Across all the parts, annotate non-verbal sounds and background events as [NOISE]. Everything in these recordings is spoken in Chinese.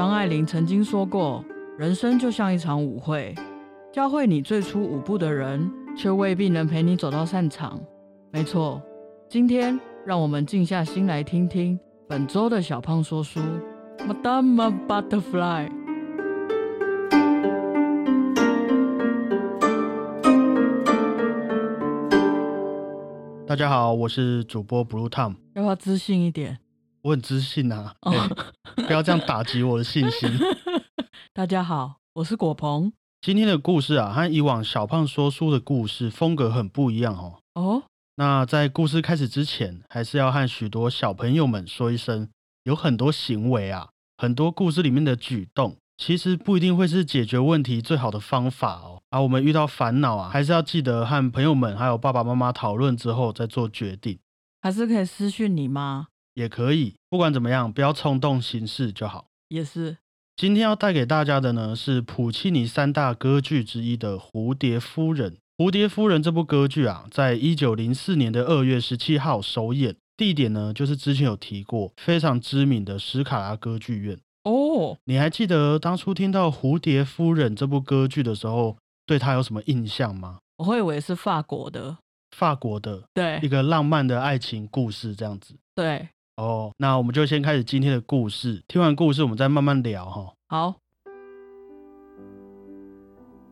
张爱玲曾经说过：“人生就像一场舞会，教会你最初舞步的人，却未必能陪你走到散场。”没错，今天让我们静下心来听听本周的小胖说书，Madame Butterfly。大家好，我是主播 Blue Tom，要不要自信一点？我很自信啊，[LAUGHS] 不要这样打击我的信心。[LAUGHS] 大家好，我是果鹏。今天的故事啊，和以往小胖说书的故事风格很不一样哦。哦，那在故事开始之前，还是要和许多小朋友们说一声，有很多行为啊，很多故事里面的举动。其实不一定会是解决问题最好的方法哦。啊，我们遇到烦恼啊，还是要记得和朋友们还有爸爸妈妈讨论之后再做决定。还是可以私讯你吗？也可以。不管怎么样，不要冲动行事就好。也是。今天要带给大家的呢，是普契尼三大歌剧之一的《蝴蝶夫人》。《蝴蝶夫人》这部歌剧啊，在一九零四年的二月十七号首演，地点呢就是之前有提过非常知名的斯卡拉歌剧院。哦，你还记得当初听到《蝴蝶夫人》这部歌剧的时候，对他有什么印象吗？我会以为是法国的，法国的，对，一个浪漫的爱情故事这样子。对，哦，那我们就先开始今天的故事。听完故事，我们再慢慢聊哈。好，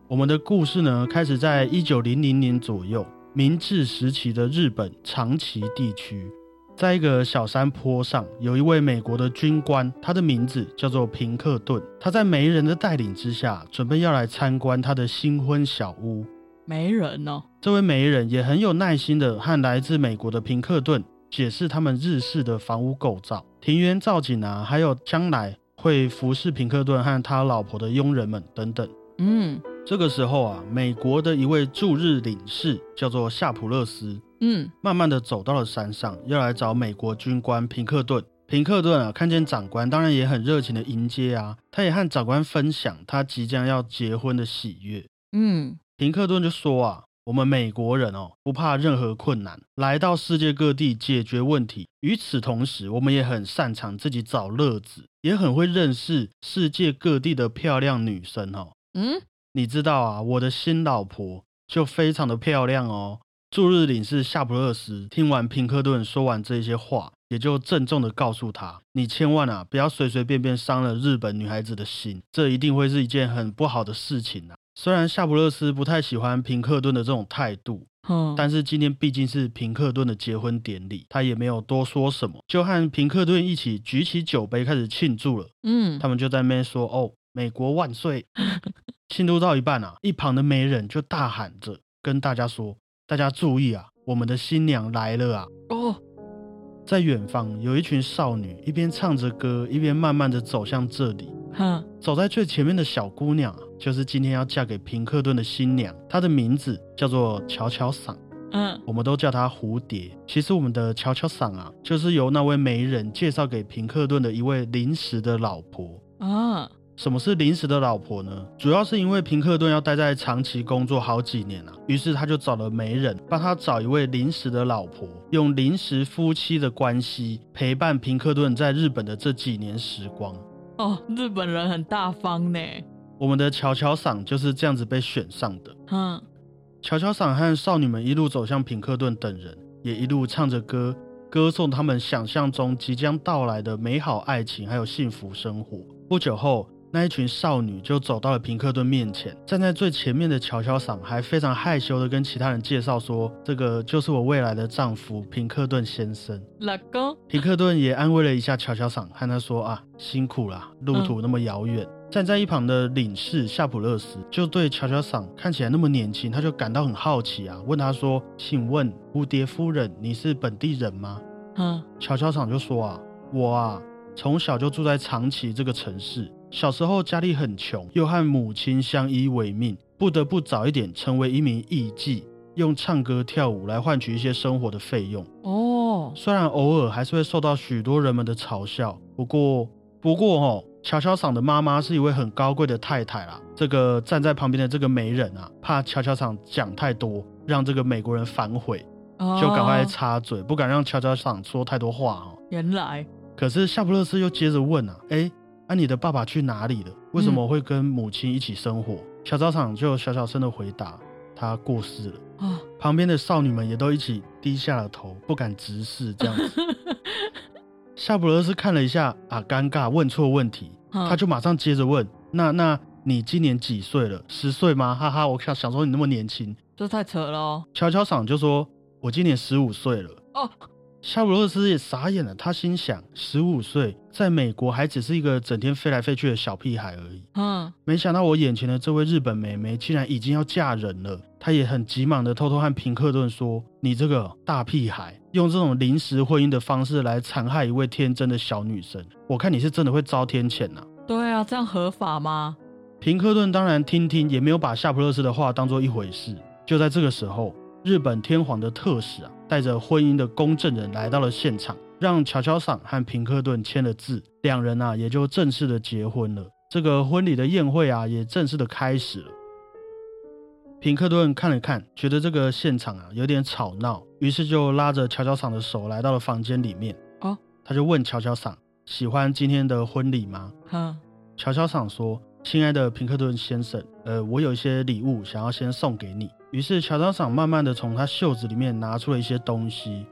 我们的故事呢，开始在一九零零年左右，明治时期的日本长崎地区。在一个小山坡上，有一位美国的军官，他的名字叫做平克顿。他在媒人的带领之下，准备要来参观他的新婚小屋。媒人哦，这位媒人也很有耐心的和来自美国的平克顿解释他们日式的房屋构造、庭园造景啊，还有将来会服侍平克顿和他老婆的佣人们等等。嗯，这个时候啊，美国的一位驻日领事叫做夏普勒斯。嗯，慢慢的走到了山上，要来找美国军官平克顿。平克顿啊，看见长官，当然也很热情的迎接啊。他也和长官分享他即将要结婚的喜悦。嗯，平克顿就说啊，我们美国人哦，不怕任何困难，来到世界各地解决问题。与此同时，我们也很擅长自己找乐子，也很会认识世界各地的漂亮女生哦。嗯，你知道啊，我的新老婆就非常的漂亮哦。驻日领事夏普勒斯听完平克顿说完这些话，也就郑重的告诉他：“你千万啊，不要随随便便伤了日本女孩子的心，这一定会是一件很不好的事情啊。”虽然夏普勒斯不太喜欢平克顿的这种态度，嗯，但是今天毕竟是平克顿的结婚典礼，他也没有多说什么，就和平克顿一起举起酒杯开始庆祝了。嗯，他们就在那边说：“哦，美国万岁！[LAUGHS] ”庆祝到一半啊，一旁的媒人就大喊着跟大家说。大家注意啊，我们的新娘来了啊！哦，在远方有一群少女，一边唱着歌，一边慢慢的走向这里。哈，走在最前面的小姑娘，就是今天要嫁给平克顿的新娘，她的名字叫做乔乔桑。嗯，我们都叫她蝴蝶。其实我们的乔乔桑啊，就是由那位媒人介绍给平克顿的一位临时的老婆啊。什么是临时的老婆呢？主要是因为平克顿要待在长期工作好几年啊，于是他就找了媒人帮他找一位临时的老婆，用临时夫妻的关系陪伴平克顿在日本的这几年时光。哦，日本人很大方呢。我们的乔乔桑就是这样子被选上的。嗯，乔乔桑和少女们一路走向平克顿等人，也一路唱着歌，歌颂他们想象中即将到来的美好爱情还有幸福生活。不久后。那一群少女就走到了平克顿面前，站在最前面的乔乔桑还非常害羞的跟其他人介绍说：“这个就是我未来的丈夫平克顿先生。”老公平克顿也安慰了一下乔乔桑，和他说：“啊，辛苦了，路途那么遥远。”站在一旁的领事夏普勒斯就对乔乔桑看起来那么年轻，他就感到很好奇啊，问他说：“请问蝴蝶夫人，你是本地人吗？”嗯，乔乔桑就说：“啊，我啊，从小就住在长崎这个城市。”小时候家里很穷，又和母亲相依为命，不得不早一点成为一名艺妓，用唱歌跳舞来换取一些生活的费用。哦，虽然偶尔还是会受到许多人们的嘲笑，不过不过哦，乔乔桑的妈妈是一位很高贵的太太啦。这个站在旁边的这个媒人啊，怕乔乔桑讲太多，让这个美国人反悔，就赶快插嘴，不敢让乔乔桑说太多话哦。原来，可是夏普勒斯又接着问啊，哎。啊，你的爸爸去哪里了？为什么会跟母亲一起生活？”小操场就小小声的回答：“他过世了。”啊，旁边的少女们也都一起低下了头，不敢直视。这样子，[LAUGHS] 夏普勒斯看了一下啊，尴尬，问错问题，他就马上接着问：“那那你今年几岁了？十岁吗？”哈哈，我想想说你那么年轻，这太扯了。乔乔桑就说：“我今年十五岁了。”哦。夏普勒斯也傻眼了，他心想：十五岁，在美国还只是一个整天飞来飞去的小屁孩而已。嗯，没想到我眼前的这位日本美眉竟然已经要嫁人了。他也很急忙的偷偷和平克顿说：“你这个大屁孩，用这种临时婚姻的方式来残害一位天真的小女生，我看你是真的会遭天谴呐！”对啊，这样合法吗？平克顿当然听听，也没有把夏普勒斯的话当做一回事。就在这个时候。日本天皇的特使啊，带着婚姻的公证人来到了现场，让乔乔桑和平克顿签了字，两人啊也就正式的结婚了。这个婚礼的宴会啊也正式的开始了。平克顿看了看，觉得这个现场啊有点吵闹，于是就拉着乔乔桑的手来到了房间里面。哦，他就问乔乔桑：“喜欢今天的婚礼吗？”哈，乔乔桑说：“亲爱的平克顿先生，呃，我有一些礼物想要先送给你。”于是乔装长慢慢的从他袖子里面拿出了一些东西，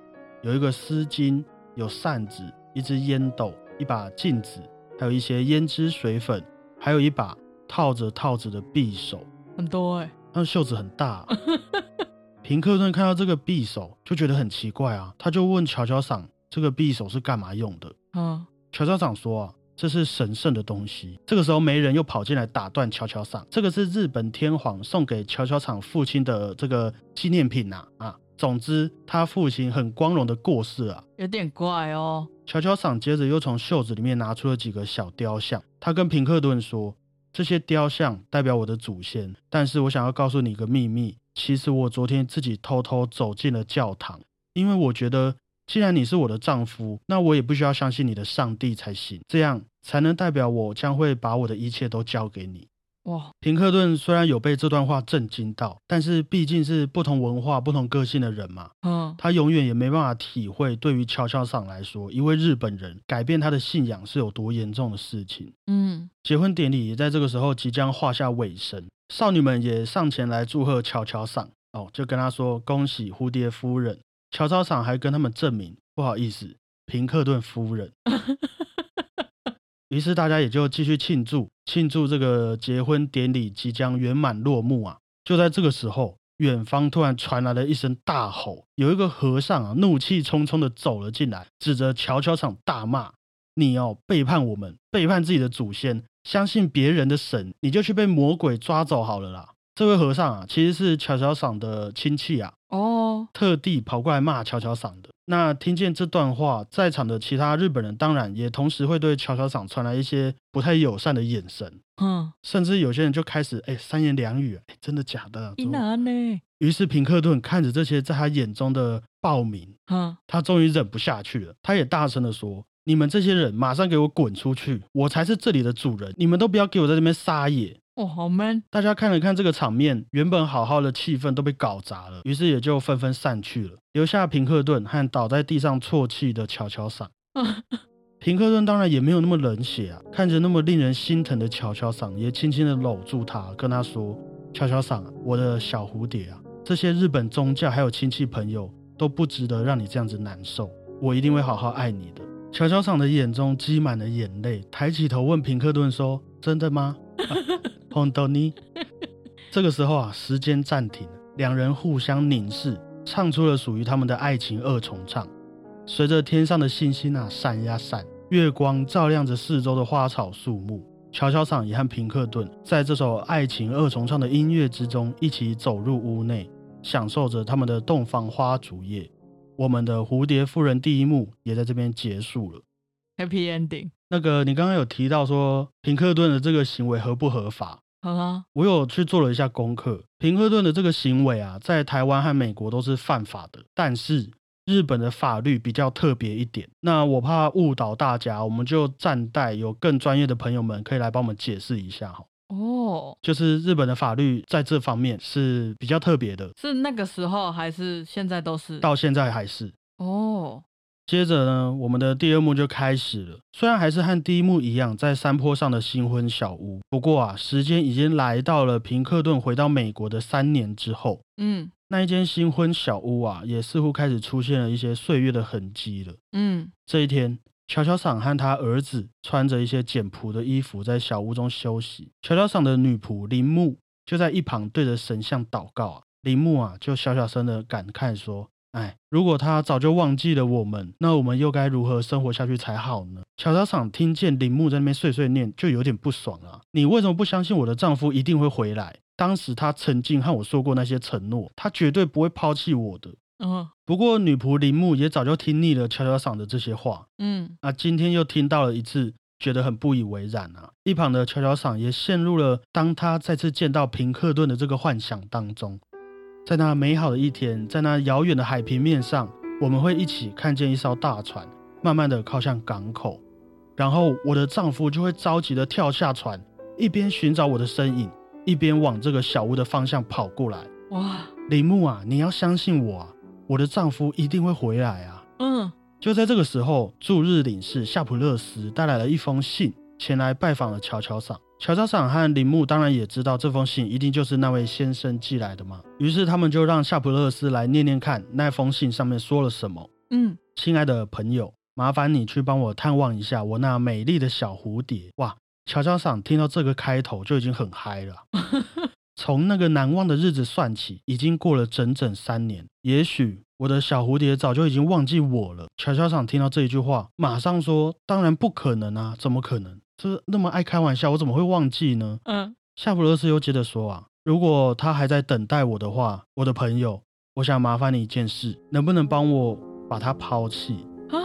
有一个丝巾，有扇子，一支烟斗，一把镜子，还有一些胭脂水粉，还有一把套着套子的匕首，很多哎，他的袖子很大。[LAUGHS] 平克顿看到这个匕首就觉得很奇怪啊，他就问乔乔桑这个匕首是干嘛用的？嗯，乔乔桑说啊。这是神圣的东西。这个时候，媒人又跑进来打断乔乔桑。这个是日本天皇送给乔乔桑父亲的这个纪念品呐啊！总之，他父亲很光荣的过世啊，有点怪哦。乔乔桑接着又从袖子里面拿出了几个小雕像，他跟平克顿说：“这些雕像代表我的祖先，但是我想要告诉你一个秘密，其实我昨天自己偷偷走进了教堂，因为我觉得。”既然你是我的丈夫，那我也不需要相信你的上帝才行，这样才能代表我将会把我的一切都交给你。哇！平克顿虽然有被这段话震惊到，但是毕竟是不同文化、不同个性的人嘛，嗯，他永远也没办法体会，对于乔乔桑来说，一位日本人改变他的信仰是有多严重的事情。嗯，结婚典礼也在这个时候即将画下尾声，少女们也上前来祝贺乔乔桑，哦，就跟他说恭喜蝴蝶夫人。乔操场还跟他们证明不好意思，平克顿夫人。[LAUGHS] 于是大家也就继续庆祝，庆祝这个结婚典礼即将圆满落幕啊！就在这个时候，远方突然传来了一声大吼，有一个和尚啊，怒气冲冲的走了进来，指着乔乔场大骂：“你哦，背叛我们，背叛自己的祖先，相信别人的神，你就去被魔鬼抓走好了啦！”这位和尚啊，其实是乔乔桑的亲戚啊。哦，特地跑过来骂乔乔桑的。那听见这段话，在场的其他日本人当然也同时会对乔乔桑传来一些不太友善的眼神。嗯，甚至有些人就开始哎三言两语，哎真的假的？呢？于是平克顿看着这些在他眼中的暴民，嗯，他终于忍不下去了，他也大声的说：“你们这些人马上给我滚出去！我才是这里的主人，你们都不要给我在这边撒野。”哦，好 man！大家看了看这个场面，原本好好的气氛都被搞砸了，于是也就纷纷散去了，留下平克顿和倒在地上啜泣的乔乔桑。[LAUGHS] 平克顿当然也没有那么冷血啊，看着那么令人心疼的乔乔桑，也轻轻的搂住他，跟他说：“乔乔桑，我的小蝴蝶啊，这些日本宗教还有亲戚朋友都不值得让你这样子难受，我一定会好好爱你的。”乔乔桑的眼中积满了眼泪，抬起头问平克顿说：“真的吗？” [LAUGHS] 红豆尼，[LAUGHS] 这个时候啊，时间暂停，两人互相凝视，唱出了属于他们的爱情二重唱。随着天上的星星啊闪呀闪，月光照亮着四周的花草树木。乔乔桑也和平克顿在这首爱情二重唱的音乐之中，一起走入屋内，享受着他们的洞房花烛夜。我们的蝴蝶夫人第一幕也在这边结束了。Happy ending。那个，你刚刚有提到说平克顿的这个行为合不合法？啊，我有去做了一下功课。平克顿的这个行为啊，在台湾和美国都是犯法的，但是日本的法律比较特别一点。那我怕误导大家，我们就暂待有更专业的朋友们可以来帮我们解释一下哈。哦，就是日本的法律在这方面是比较特别的。是那个时候还是现在都是？到现在还是。哦。接着呢，我们的第二幕就开始了。虽然还是和第一幕一样，在山坡上的新婚小屋，不过啊，时间已经来到了平克顿回到美国的三年之后。嗯那一间新婚小屋啊，也似乎开始出现了一些岁月的痕迹了。嗯这一天，乔乔桑和他儿子穿着一些简朴的衣服，在小屋中休息。乔乔桑的女仆铃木就在一旁对着神像祷告啊。铃木啊，就小小声的感慨说：“哎，如果他早就忘记了我们，那我们又该如何生活下去才好呢？”乔乔桑听见铃木在那边碎碎念，就有点不爽啊。你为什么不相信我的丈夫一定会回来？当时他曾经和我说过那些承诺，他绝对不会抛弃我的。嗯不过女仆铃木也早就听腻了乔乔桑的这些话，嗯啊，今天又听到了一次，觉得很不以为然啊。一旁的乔乔桑也陷入了当他再次见到平克顿的这个幻想当中。在那美好的一天，在那遥远的海平面上，我们会一起看见一艘大船慢慢的靠向港口，然后我的丈夫就会着急的跳下船，一边寻找我的身影，一边往这个小屋的方向跑过来。哇铃木啊，你要相信我啊，我的丈夫一定会回来啊！嗯就在这个时候，驻日领事夏普勒斯带来了一封信，前来拜访了乔乔桑。乔乔桑和铃木当然也知道这封信一定就是那位先生寄来的嘛，于是他们就让夏普勒斯来念念看那封信上面说了什么。嗯亲爱的朋友，麻烦你去帮我探望一下我那美丽的小蝴蝶。哇，乔乔桑听到这个开头就已经很嗨了。[LAUGHS] 从那个难忘的日子算起，已经过了整整三年。也许我的小蝴蝶早就已经忘记我了。乔乔桑听到这一句话，马上说：“当然不可能啊，怎么可能？这那么爱开玩笑，我怎么会忘记呢？”嗯夏普勒斯又接着说啊，如果他还在等待我的话，我的朋友，我想麻烦你一件事，能不能帮我把他抛弃？啊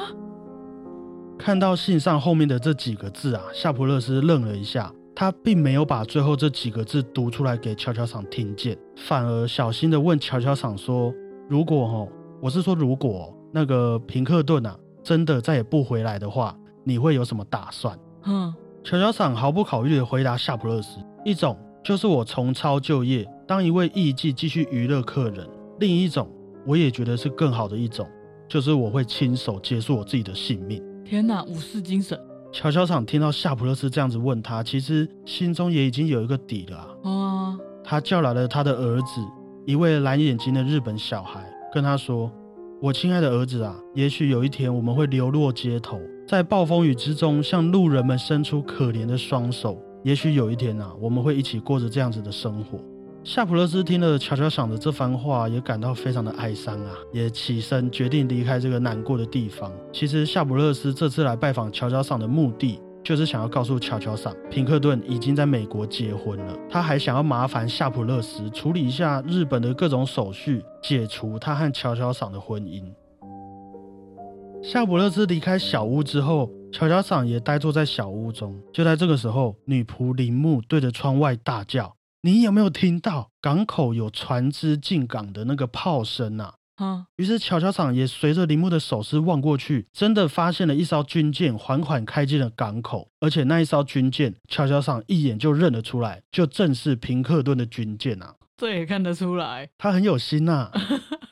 看到信上后面的这几个字啊，夏普勒斯愣了一下，他并没有把最后这几个字读出来给乔乔桑听见，反而小心的问乔乔桑说：“如果哦，我是说如果那个平克顿啊真的再也不回来的话，你会有什么打算？”嗯乔乔桑毫不考虑地回答夏普勒斯：“一种就是我重操旧业，当一位艺妓继续娱乐客人；另一种，我也觉得是更好的一种，就是我会亲手结束我自己的性命。天哪，武士精神”乔乔桑听到夏普勒斯这样子问他，其实心中也已经有一个底了啊、啊他叫来了他的儿子，一位蓝眼睛的日本小孩，跟他说：“我亲爱的儿子啊，也许有一天我们会流落街头，在暴风雨之中向路人们伸出可怜的双手。也许有一天啊，我们会一起过着这样子的生活。”夏普勒斯听了乔乔桑的这番话，也感到非常的哀伤啊，也起身决定离开这个难过的地方。其实夏普勒斯这次来拜访乔乔桑的目的，就是想要告诉乔乔桑，平克顿已经在美国结婚了。他还想要麻烦夏普勒斯处理一下日本的各种手续，解除他和乔乔桑的婚姻。夏伯勒斯离开小屋之后，乔乔桑也呆坐在小屋中。就在这个时候，女仆铃木对着窗外大叫：“你有没有听到港口有船只进港的那个炮声啊？”啊于是乔乔桑也随着铃木的手势望过去，真的发现了一艘军舰缓缓开进了港口，而且那一艘军舰，乔乔桑一眼就认了出来，就正是平克顿的军舰啊！这也看得出来。他很有心呐、[LAUGHS]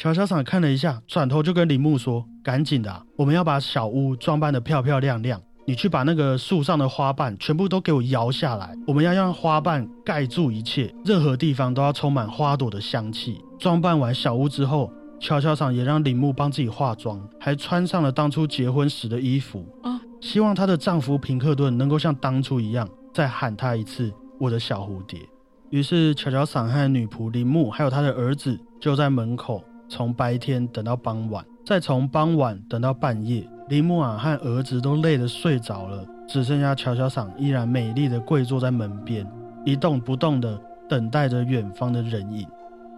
乔乔桑看了一下，转头就跟铃木说：“赶紧的啊、我们要把小屋装扮的漂漂亮亮。你去把那个树上的花瓣全部都给我摇下来，我们要让花瓣盖住一切，任何地方都要充满花朵的香气。”装扮完小屋之后，乔乔桑也让铃木帮自己化妆，还穿上了当初结婚时的衣服啊希望她的丈夫平克顿能够像当初一样，再喊她一次“我的小蝴蝶”。于是，乔乔桑和女仆铃木还有他的儿子就在门口，从白天等到傍晚，再从傍晚等到半夜。林木啊和儿子都累得睡着了，只剩下乔乔桑依然美丽的跪坐在门边，一动不动的等待着远方的人影。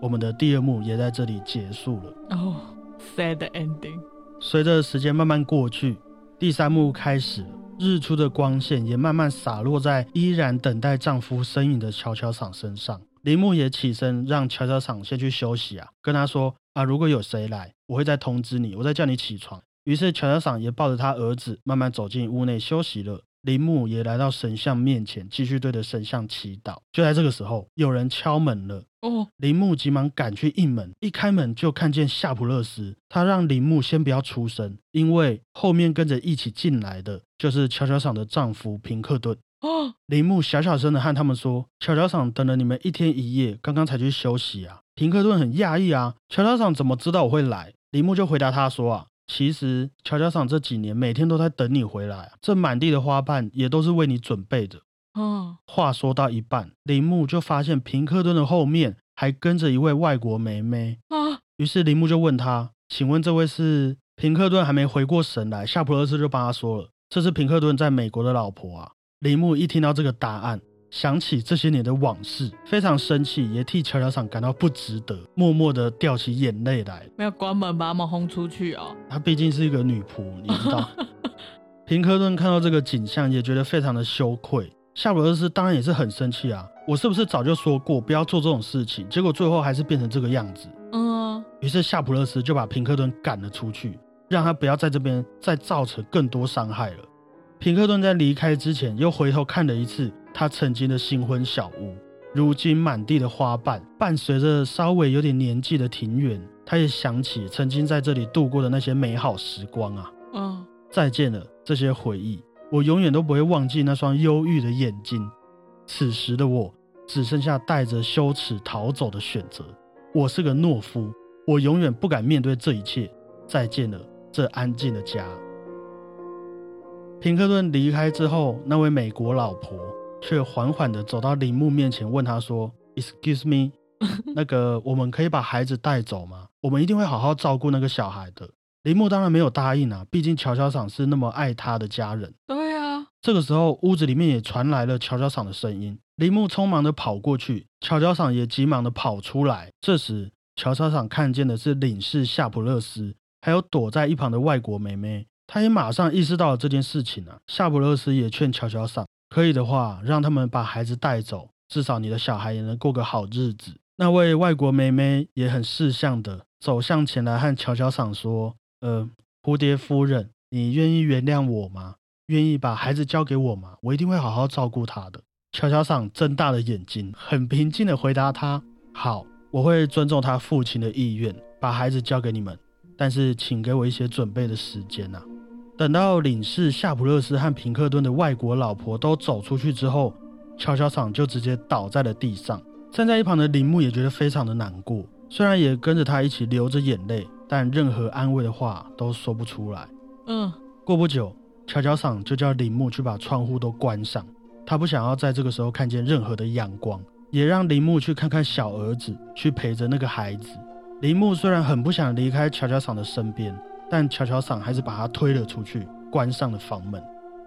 我们的第二幕也在这里结束了。哦，sad ending。随着时间慢慢过去，第三幕开始了，日出的光线也慢慢洒落在依然等待丈夫身影的乔乔桑身上。林木也起身让乔乔桑先去休息啊，跟他说啊，如果有谁来，我会再通知你，我再叫你起床。于是乔乔桑也抱着他儿子慢慢走进屋内休息了。铃木也来到神像面前，继续对着神像祈祷。就在这个时候，有人敲门了。哦，铃木急忙赶去应门，一开门就看见夏普勒斯。他让铃木先不要出声，因为后面跟着一起进来的就是乔乔桑的丈夫平克顿。哦，铃木小小声的和他们说：“乔乔桑等了你们一天一夜，刚刚才去休息啊。”平克顿很讶异啊，乔乔桑怎么知道我会来？铃木就回答他说：“啊。”其实，乔乔桑这几年每天都在等你回来啊！这满地的花瓣也都是为你准备的。哦，话说到一半，铃木就发现平克顿的后面还跟着一位外国妹妹啊。于是铃木就问他：“请问这位是？”平克顿还没回过神来，夏普勒斯就帮他说了：“这是平克顿在美国的老婆啊。”铃木一听到这个答案。想起这些年的往事，非常生气，也替乔乔桑感到不值得，默默的掉起眼泪来。没有关门把他们轰出去哦。她毕竟是一个女仆，你知道。[LAUGHS] 平克顿看到这个景象，也觉得非常的羞愧。夏普勒斯当然也是很生气啊，我是不是早就说过不要做这种事情？结果最后还是变成这个样子。嗯。于是夏普勒斯就把平克顿赶了出去，让他不要在这边再造成更多伤害了。平克顿在离开之前，又回头看了一次。他曾经的新婚小屋，如今满地的花瓣，伴随着稍微有点年纪的庭园，他也想起曾经在这里度过的那些美好时光啊！嗯，再见了，这些回忆，我永远都不会忘记那双忧郁的眼睛。此时的我，只剩下带着羞耻逃走的选择。我是个懦夫，我永远不敢面对这一切。再见了，这安静的家。平克顿离开之后，那位美国老婆。却缓缓地走到铃木面前，问他说：“Excuse me，[LAUGHS] 那个我们可以把孩子带走吗？我们一定会好好照顾那个小孩的。”铃木当然没有答应啊，毕竟乔乔桑是那么爱他的家人。对啊，这个时候屋子里面也传来了乔乔桑的声音。铃木匆忙地跑过去，乔乔桑也急忙地跑出来。这时，乔乔桑看见的是领事夏普勒斯，还有躲在一旁的外国妹妹。他也马上意识到了这件事情啊。夏普勒斯也劝乔乔桑。可以的话，让他们把孩子带走，至少你的小孩也能过个好日子。那位外国妹妹也很识相的走向前来，和乔乔桑说：“呃，蝴蝶夫人，你愿意原谅我吗？愿意把孩子交给我吗？我一定会好好照顾他的。”乔乔桑睁大了眼睛，很平静的回答他：“好，我会尊重他父亲的意愿，把孩子交给你们。但是，请给我一些准备的时间呐。”等到领事夏普勒斯和平克顿的外国老婆都走出去之后，乔乔厂就直接倒在了地上。站在一旁的铃木也觉得非常的难过，虽然也跟着他一起流着眼泪，但任何安慰的话都说不出来。嗯，过不久，乔乔厂就叫铃木去把窗户都关上，他不想要在这个时候看见任何的阳光，也让铃木去看看小儿子，去陪着那个孩子。铃木虽然很不想离开乔乔厂的身边。但乔乔桑还是把他推了出去，关上了房门。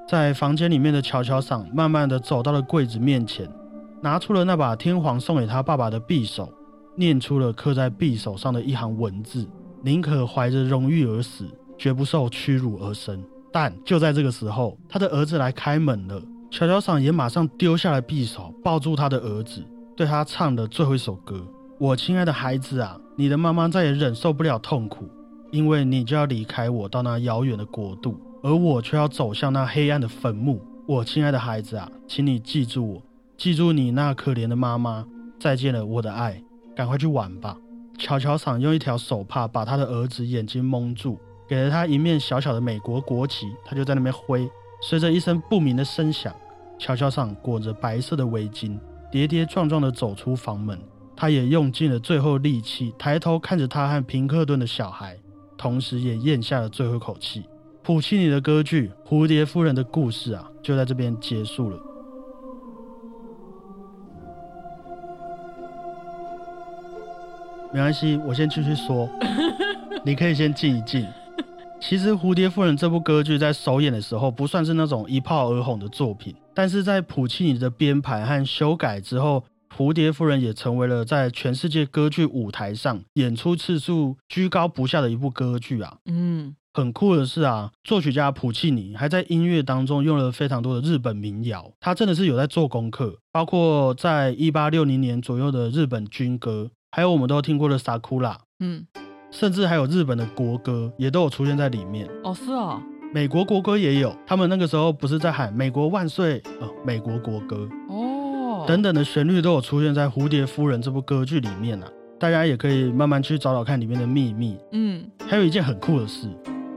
在房间里面的乔乔桑慢慢的走到了柜子面前，拿出了那把天皇送给他爸爸的匕首，念出了刻在匕首上的一行文字：“宁可怀着荣誉而死，绝不受屈辱而生。”但就在这个时候，他的儿子来开门了。乔乔桑也马上丢下了匕首，抱住他的儿子，对他唱了最后一首歌：“我亲爱的孩子啊，你的妈妈再也忍受不了痛苦。”因为你就要离开我，到那遥远的国度，而我却要走向那黑暗的坟墓。我亲爱的孩子啊，请你记住我，记住你那可怜的妈妈。再见了，我的爱，赶快去玩吧。乔乔桑用一条手帕把他的儿子眼睛蒙住，给了他一面小小的美国国旗，他就在那边挥。随着一声不明的声响，乔乔桑裹着白色的围巾，跌跌撞撞地走出房门。他也用尽了最后力气，抬头看着他和平克顿的小孩。同时也咽下了最后一口气。普契尼的歌剧《蝴蝶夫人的故事》啊，就在这边结束了。没关系，我先继续说，[LAUGHS] 你可以先静一静。其实《蝴蝶夫人》这部歌剧在首演的时候不算是那种一炮而红的作品，但是在普契尼的编排和修改之后。蝴蝶夫人也成为了在全世界歌剧舞台上演出次数居高不下的一部歌剧啊。嗯，很酷的是啊，作曲家普契尼还在音乐当中用了非常多的日本民谣，他真的是有在做功课，包括在一八六零年左右的日本军歌，还有我们都听过的《萨库拉》，嗯，甚至还有日本的国歌也都有出现在里面。哦，是哦。美国国歌也有，他们那个时候不是在喊“美国万岁”呃，美国国歌哦，等等的旋律都有出现在《蝴蝶夫人》这部歌剧里面啊。大家也可以慢慢去找找看里面的秘密。嗯，还有一件很酷的事，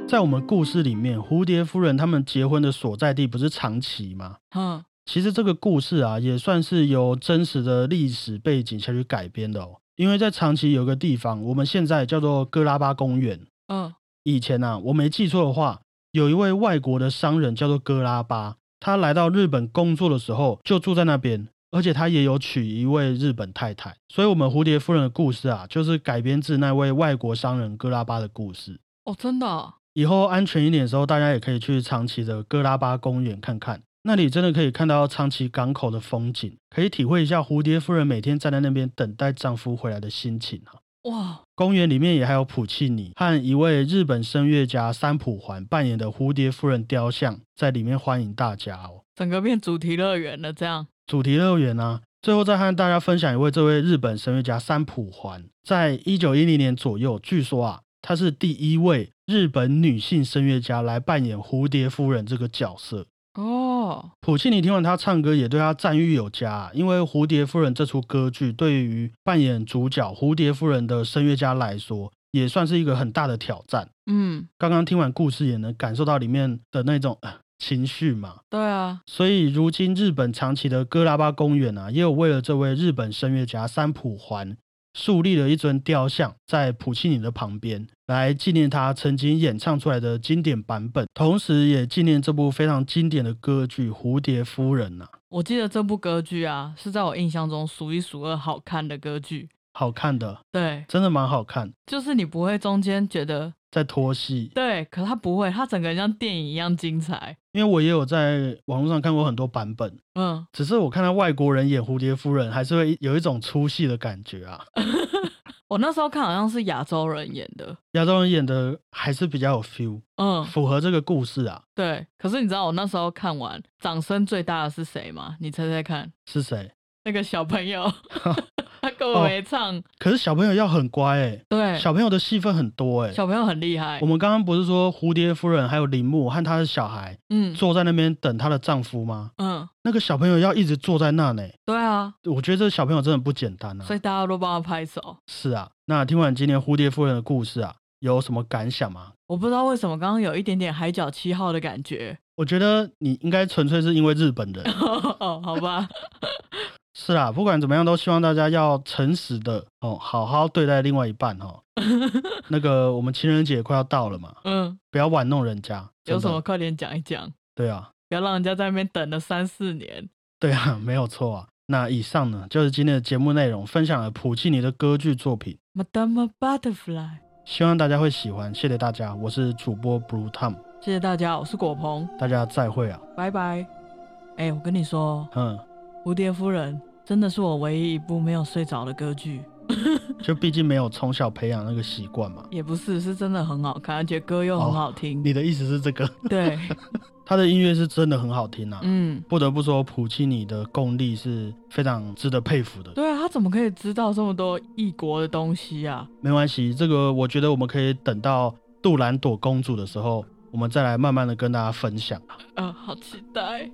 在我们故事里面，蝴蝶夫人他们结婚的所在地不是长崎吗？嗯，其实这个故事啊，也算是由真实的历史背景下去改编的哦。因为在长崎有个地方，我们现在叫做哥拉巴公园。嗯，以前啊，我没记错的话，有一位外国的商人叫做哥拉巴，他来到日本工作的时候就住在那边，而且他也有娶一位日本太太。所以，我们蝴蝶夫人的故事啊，就是改编自那位外国商人哥拉巴的故事。哦，真的哦，以后安全一点的时候，大家也可以去长崎的哥拉巴公园看看，那里真的可以看到长崎港口的风景，可以体会一下蝴蝶夫人每天站在那边等待丈夫回来的心情啊。哇，公园里面也还有普契尼和一位日本声乐家三浦环扮演的蝴蝶夫人雕像，在里面欢迎大家哦。整个变主题乐园了，这样。主题乐园啊，最后再和大家分享一位这位日本声乐家三浦环，在一九一零年左右，据说啊，她是第一位日本女性声乐家来扮演蝴蝶夫人这个角色。哦，普契尼听完她唱歌，也对她赞誉有加啊。因为《蝴蝶夫人》这出歌剧对于扮演主角蝴蝶夫人的声乐家来说，也算是一个很大的挑战。嗯，刚刚听完故事，也能感受到里面的那种、呃、情绪嘛。对啊，所以，如今日本长崎的哥拉巴公园啊，也有为了这位日本声乐家三浦环树立了一尊雕像，在普契尼的旁边，来纪念他曾经演唱出来的经典版本，同时也纪念这部非常经典的歌剧《蝴蝶夫人》呐。我记得这部歌剧啊，是在我印象中数一数二好看的歌剧。好看的，对，真的蛮好看，就是你不会中间觉得在拖戏。对，可他不会，他整个人像电影一样精彩。因为我也有在网络上看过很多版本，嗯，只是我看到外国人演蝴蝶夫人，还是会有一种出戏的感觉啊。[LAUGHS] 我那时候看好像是亚洲人演的。亚洲人演的还是比较有 feel，嗯，符合这个故事啊。对。可是你知道我那时候看完，掌声最大的是谁吗？你猜猜看，是谁？那个小朋友，[LAUGHS] 他根本没唱。可是小朋友要很乖哎、对，小朋友的戏份很多哎、小朋友很厉害我。们刚刚不是说蝴蝶夫人还有铃木和她的小孩嗯坐在那边等她的丈夫吗？嗯，那个小朋友要一直坐在那呢，对啊，我觉得这小朋友真的不简单啊所。以大家都帮他拍手。是啊，那听完今天蝴蝶夫人的故事啊，有什么感想吗？我不知道为什么刚刚有一点点海角七号的感觉。我觉得你应该纯粹是因为日本人。[LAUGHS] 哦，好吧，是啊，不管怎么样，都希望大家要诚实的哦，好好对待另外一半哦。[LAUGHS] 那个我们情人节快要到了嘛，嗯，不要玩弄人家。有什么？快点讲一讲，对啊，不要让人家在那边等了三四年。对啊，没有错啊。那以上呢，就是今天的节目内容，分享了普契尼的歌剧作品，Madame Butterfly，希望大家会喜欢。谢谢大家，我是主播 Blue Tom，谢谢大家，我是果鹏，大家再会啊。拜拜。哎、我跟你说，嗯，《蝴蝶夫人》真的是我唯一一部没有睡着的歌剧，[LAUGHS] 就毕竟没有从小培养那个习惯嘛。也不是，是真的很好看，而且歌又很好听。你的意思是这个？对，[LAUGHS] 他的音乐是真的很好听啊。嗯，不得不说，普契尼的功力是非常值得佩服的。对啊，他怎么可以知道这么多异国的东西啊？没关系，这个我觉得我们可以等到杜兰朵公主的时候，我们再来慢慢的跟大家分享。呃，好期待。